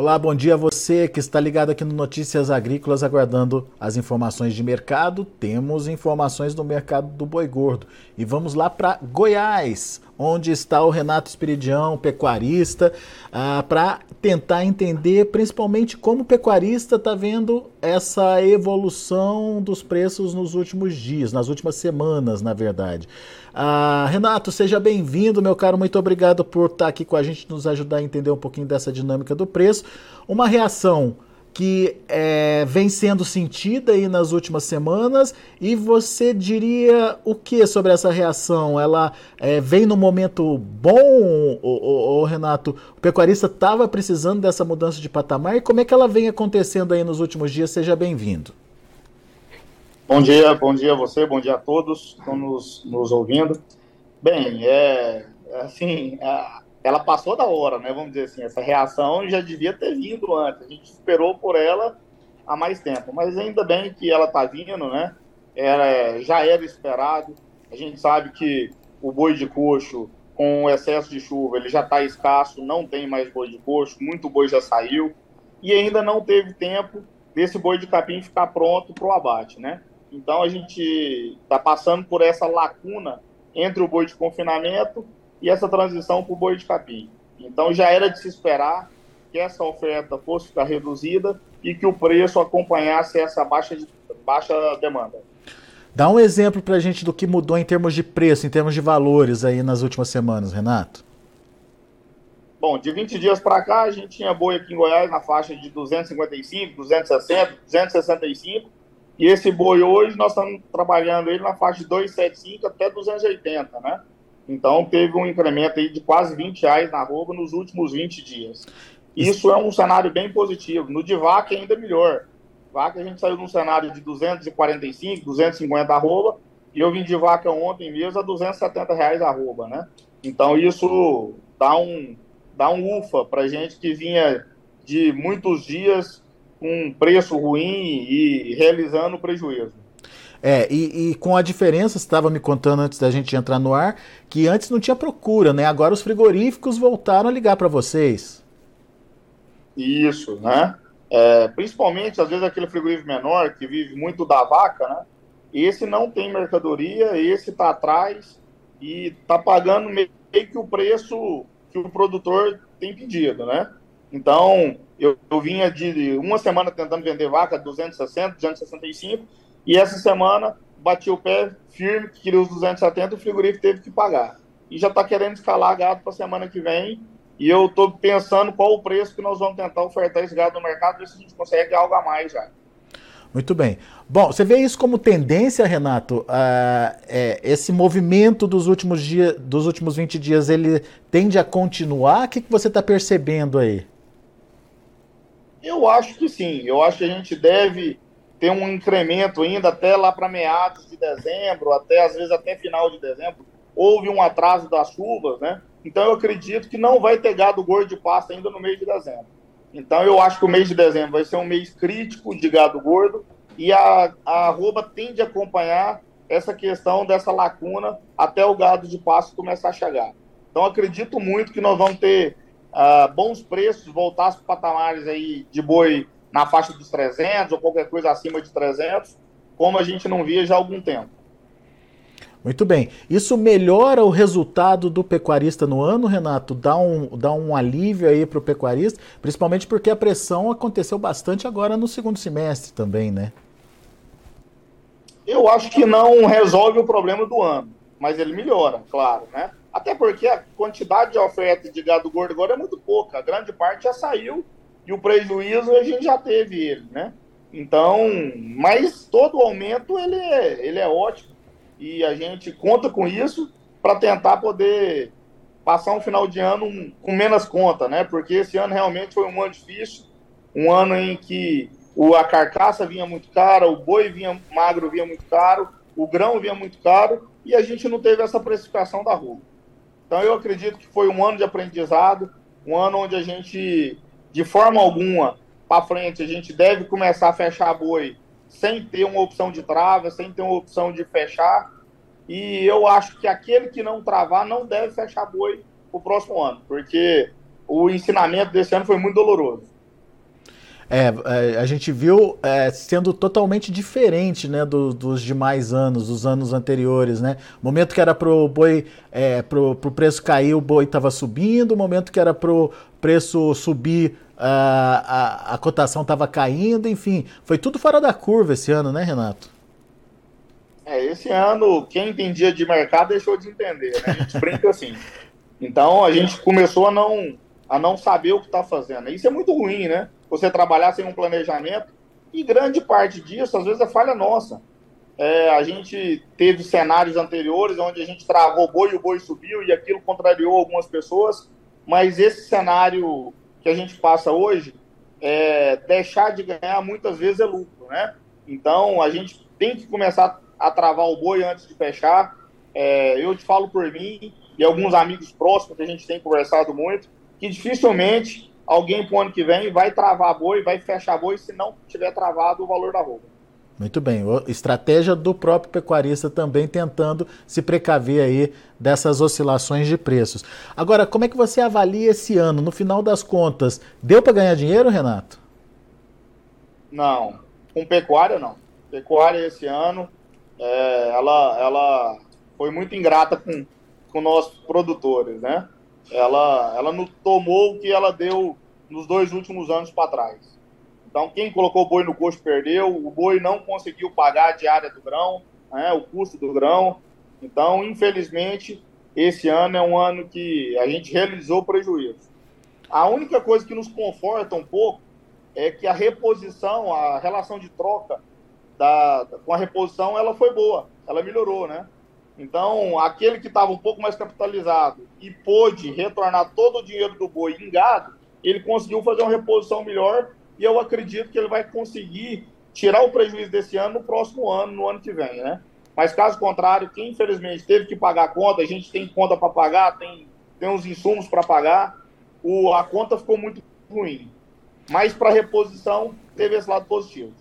Olá, bom dia a você que está ligado aqui no Notícias Agrícolas aguardando as informações de mercado. Temos informações do mercado do boi gordo. E vamos lá para Goiás, onde está o Renato Espiridião, pecuarista, ah, para tentar entender principalmente como o pecuarista está vendo essa evolução dos preços nos últimos dias, nas últimas semanas, na verdade. Ah, Renato, seja bem-vindo, meu caro. Muito obrigado por estar aqui com a gente, nos ajudar a entender um pouquinho dessa dinâmica do preço. Uma reação que é, vem sendo sentida aí nas últimas semanas e você diria o que sobre essa reação? Ela é, vem no momento bom, o, Renato? O pecuarista estava precisando dessa mudança de patamar e como é que ela vem acontecendo aí nos últimos dias? Seja bem-vindo. Bom dia, bom dia a você, bom dia a todos que estão nos, nos ouvindo. Bem, é assim, é, ela passou da hora, né? Vamos dizer assim, essa reação já devia ter vindo antes. A gente esperou por ela há mais tempo, mas ainda bem que ela está vindo, né? Era, já era esperado. A gente sabe que o boi de coxo, com o excesso de chuva, ele já está escasso, não tem mais boi de coxo, muito boi já saiu e ainda não teve tempo desse boi de capim ficar pronto para o abate, né? Então a gente está passando por essa lacuna entre o boi de confinamento e essa transição para o boi de capim. Então já era de se esperar que essa oferta fosse ficar reduzida e que o preço acompanhasse essa baixa, de, baixa demanda. Dá um exemplo para a gente do que mudou em termos de preço, em termos de valores aí nas últimas semanas, Renato. Bom, de 20 dias para cá, a gente tinha boi aqui em Goiás na faixa de 255, 260, 265 e esse boi hoje nós estamos trabalhando ele na faixa de 275 até 280, né? Então teve um incremento aí de quase 20 reais na arroba nos últimos 20 dias. Isso é um cenário bem positivo. No de vaca ainda melhor. Vaca a gente saiu num cenário de 245, 250 arroba, e eu vim de vaca ontem mesmo a 270 reais arroba, né? Então isso dá um, dá um ufa para gente que vinha de muitos dias com um preço ruim e realizando prejuízo. É, e, e, com a diferença, você estava me contando antes da gente entrar no ar, que antes não tinha procura, né? Agora os frigoríficos voltaram a ligar para vocês. Isso, né? É, principalmente, às vezes, aquele frigorífico menor que vive muito da vaca, né? Esse não tem mercadoria, esse está atrás e está pagando meio que o preço que o produtor tem pedido, né? Então, eu, eu vinha de uma semana tentando vender vaca 260, 265, e essa semana bati o pé firme, que queria os 270, o frigorífico teve que pagar. E já está querendo escalar gado para a semana que vem, e eu estou pensando qual o preço que nós vamos tentar ofertar esse gado no mercado, ver se a gente consegue algo a mais já. Muito bem. Bom, você vê isso como tendência, Renato? Uh, é, esse movimento dos últimos dias, dos últimos 20 dias, ele tende a continuar? O que, que você está percebendo aí? Eu acho que sim. Eu acho que a gente deve ter um incremento ainda até lá para meados de dezembro, até às vezes até final de dezembro. Houve um atraso das chuvas, né? Então eu acredito que não vai ter gado gordo de pasta ainda no mês de dezembro. Então eu acho que o mês de dezembro vai ser um mês crítico de gado gordo e a, a arroba tende a acompanhar essa questão dessa lacuna até o gado de pasto começar a chegar. Então, acredito muito que nós vamos ter uh, bons preços, voltar para patamares aí de boi na faixa dos 300 ou qualquer coisa acima de 300, como a gente não via já há algum tempo. Muito bem. Isso melhora o resultado do pecuarista no ano, Renato? Dá um, dá um alívio aí para o pecuarista, principalmente porque a pressão aconteceu bastante agora no segundo semestre também, né? Eu acho que não resolve o problema do ano, mas ele melhora, claro, né? Até porque a quantidade de oferta de gado gordo agora é muito pouca. A grande parte já saiu e o prejuízo a gente já teve ele, né? Então, mas todo aumento ele é, ele é ótimo e a gente conta com isso para tentar poder passar um final de ano com menos conta, né? Porque esse ano realmente foi um ano difícil, um ano em que o, a carcaça vinha muito cara, o boi vinha magro vinha muito caro, o grão vinha muito caro e a gente não teve essa precificação da rua. Então eu acredito que foi um ano de aprendizado, um ano onde a gente, de forma alguma, para frente, a gente deve começar a fechar boi sem ter uma opção de trava, sem ter uma opção de fechar. E eu acho que aquele que não travar não deve fechar boi o próximo ano, porque o ensinamento desse ano foi muito doloroso. É, é, a gente viu é, sendo totalmente diferente né, do, dos demais anos, dos anos anteriores. Né? Momento que era para o boi, é, pro, pro preço cair, o boi estava subindo, momento que era para o preço subir, a, a, a cotação estava caindo, enfim. Foi tudo fora da curva esse ano, né, Renato? É, esse ano, quem entendia de mercado deixou de entender, né? A gente brinca assim. Então, a gente começou a não, a não saber o que está fazendo. Isso é muito ruim, né? você trabalhar sem um planejamento. E grande parte disso, às vezes, é falha nossa. É, a gente teve cenários anteriores onde a gente travou o boi e o boi subiu e aquilo contrariou algumas pessoas, mas esse cenário que a gente passa hoje, é, deixar de ganhar muitas vezes é lucro, né? Então a gente tem que começar a travar o boi antes de fechar. É, eu te falo por mim e alguns amigos próximos que a gente tem conversado muito, que dificilmente alguém para o ano que vem vai travar boi, vai fechar boi se não tiver travado o valor da roupa. Muito bem. Estratégia do próprio pecuarista também tentando se precaver aí dessas oscilações de preços. Agora, como é que você avalia esse ano? No final das contas, deu para ganhar dinheiro, Renato? Não. Com pecuária, não. Pecuária esse ano, é, ela, ela foi muito ingrata com, com nossos produtores, né? ela, ela não tomou o que ela deu nos dois últimos anos para trás. Então, quem colocou o boi no coxo perdeu, o boi não conseguiu pagar a diária do grão, né, o custo do grão. Então, infelizmente, esse ano é um ano que a gente realizou prejuízo. A única coisa que nos conforta um pouco é que a reposição, a relação de troca da, com a reposição, ela foi boa, ela melhorou, né? Então, aquele que estava um pouco mais capitalizado e pôde retornar todo o dinheiro do boi em gado, ele conseguiu fazer uma reposição melhor e eu acredito que ele vai conseguir tirar o prejuízo desse ano no próximo ano, no ano que vem, né? Mas caso contrário, quem infelizmente teve que pagar a conta, a gente tem conta para pagar, tem, tem uns insumos para pagar, o, a conta ficou muito ruim. Mas para reposição, teve esse lado positivo.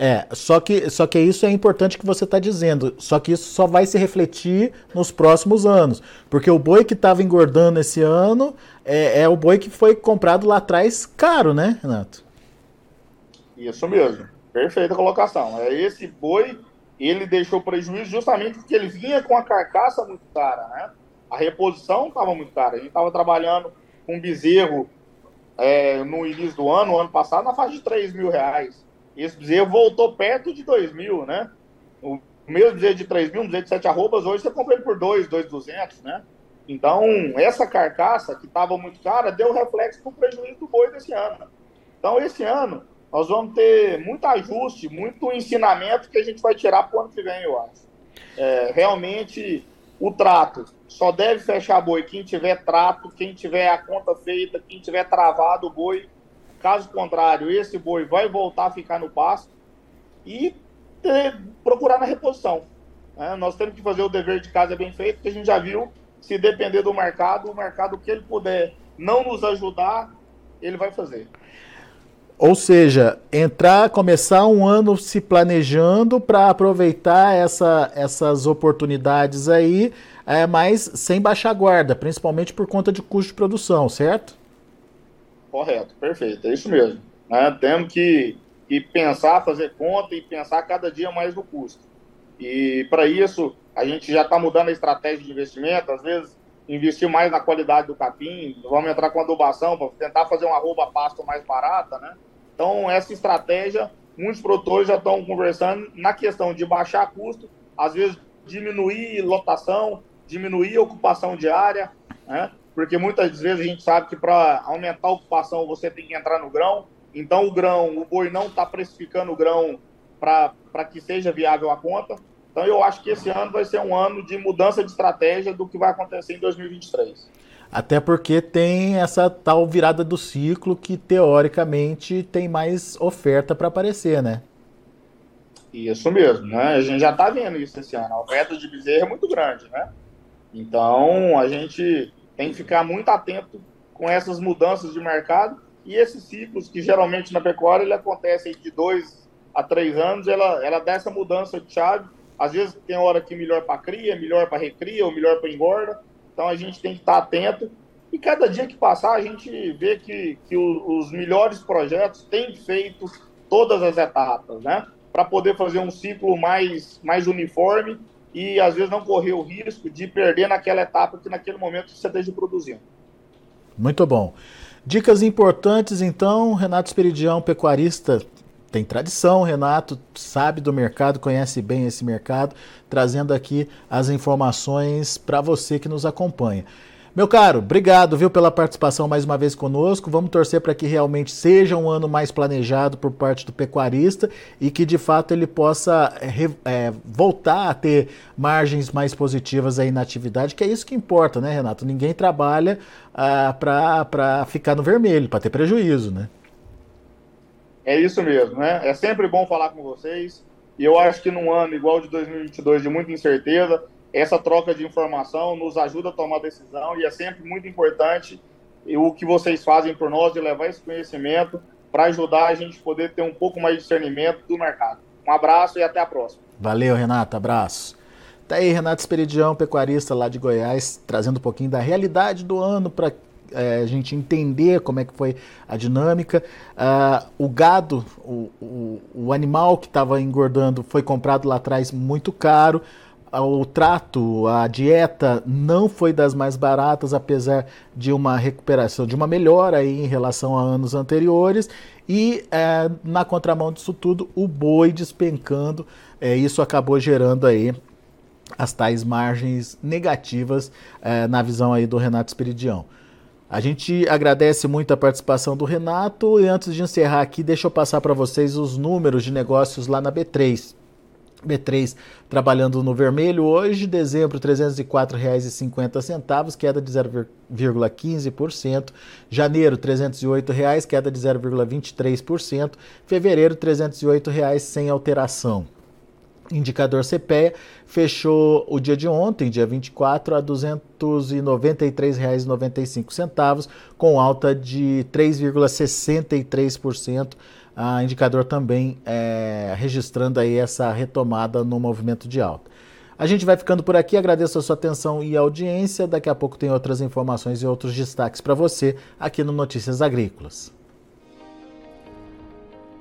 É, só que, só que isso é importante que você está dizendo. Só que isso só vai se refletir nos próximos anos. Porque o boi que estava engordando esse ano é, é, o boi que foi comprado lá atrás caro, né, Renato? Isso mesmo. Perfeita colocação. É esse boi, ele deixou prejuízo justamente porque ele vinha com a carcaça muito cara, né? A reposição estava muito cara. A gente estava trabalhando com bezerro é, no início do ano, ano passado, na faixa de 3 mil reais esse bezerro voltou perto de 2 mil, né? O mesmo bezerro de 3 mil, um bezerro de 7 arrobas, hoje você compra ele por 2, 2,200, né? Então, essa carcaça, que estava muito cara, deu reflexo no prejuízo do boi desse ano. Então, esse ano, nós vamos ter muito ajuste, muito ensinamento que a gente vai tirar para o ano que vem, eu acho. É, realmente, o trato só deve fechar boi quem tiver trato, quem tiver a conta feita, quem tiver travado o boi Caso contrário, esse boi vai voltar a ficar no pasto e ter, procurar na reposição. É, nós temos que fazer o dever de casa bem feito, porque a gente já viu, se depender do mercado, o mercado que ele puder não nos ajudar, ele vai fazer. Ou seja, entrar, começar um ano se planejando para aproveitar essa, essas oportunidades aí, é, mas sem baixar guarda, principalmente por conta de custo de produção, certo? Correto, perfeito, é isso mesmo. Né? Temos que, que pensar, fazer conta e pensar cada dia mais no custo. E para isso, a gente já está mudando a estratégia de investimento, às vezes investir mais na qualidade do capim, vamos entrar com adubação para tentar fazer uma arroba pasto mais barata, né? Então, essa estratégia, muitos produtores já estão conversando na questão de baixar custo, às vezes diminuir lotação, diminuir ocupação diária, né? Porque muitas vezes a gente sabe que para aumentar a ocupação você tem que entrar no grão, então o grão, o boi não está precificando o grão para que seja viável a conta. Então eu acho que esse ano vai ser um ano de mudança de estratégia do que vai acontecer em 2023. Até porque tem essa tal virada do ciclo que teoricamente tem mais oferta para aparecer, né? Isso mesmo, né? A gente já está vendo isso esse ano. A oferta de bezerra é muito grande, né? Então a gente tem que ficar muito atento com essas mudanças de mercado e esses ciclos que geralmente na pecuária ele acontece de dois a três anos, ela, ela dá essa mudança de chave. Às vezes tem hora que melhor para cria, melhor para recria ou melhor para engorda. Então a gente tem que estar atento. E cada dia que passar, a gente vê que, que os melhores projetos têm feito todas as etapas, né? Para poder fazer um ciclo mais, mais uniforme e às vezes não correr o risco de perder naquela etapa que naquele momento você esteja produzindo. Muito bom. Dicas importantes, então, Renato Esperidião, pecuarista, tem tradição, Renato sabe do mercado, conhece bem esse mercado, trazendo aqui as informações para você que nos acompanha. Meu caro, obrigado, viu, pela participação mais uma vez conosco. Vamos torcer para que realmente seja um ano mais planejado por parte do pecuarista e que de fato ele possa é, voltar a ter margens mais positivas aí na atividade, que é isso que importa, né, Renato? Ninguém trabalha ah, para ficar no vermelho, para ter prejuízo, né? É isso mesmo, né? É sempre bom falar com vocês. E eu acho que num ano igual de 2022, de muita incerteza, essa troca de informação nos ajuda a tomar decisão e é sempre muito importante o que vocês fazem por nós de levar esse conhecimento para ajudar a gente poder ter um pouco mais de discernimento do mercado. Um abraço e até a próxima. Valeu, Renato. Abraço. Tá aí, Renato Esperidião, pecuarista lá de Goiás, trazendo um pouquinho da realidade do ano para é, a gente entender como é que foi a dinâmica. Uh, o gado, o, o, o animal que estava engordando foi comprado lá atrás muito caro. O trato, a dieta não foi das mais baratas, apesar de uma recuperação, de uma melhora aí em relação a anos anteriores. E é, na contramão disso tudo, o boi despencando. É, isso acabou gerando aí as tais margens negativas é, na visão aí do Renato Esperidião. A gente agradece muito a participação do Renato e antes de encerrar aqui, deixa eu passar para vocês os números de negócios lá na B3. B3 trabalhando no vermelho hoje, dezembro R$ 304,50, queda de 0,15%. Janeiro R$ 308,00, queda de 0,23%. Fevereiro R$ 308,00 sem alteração. Indicador CPEA fechou o dia de ontem, dia 24, a R$ 293,95, com alta de 3,63%. A indicador também é, registrando aí essa retomada no movimento de alta. A gente vai ficando por aqui, agradeço a sua atenção e audiência. Daqui a pouco tem outras informações e outros destaques para você aqui no Notícias Agrícolas.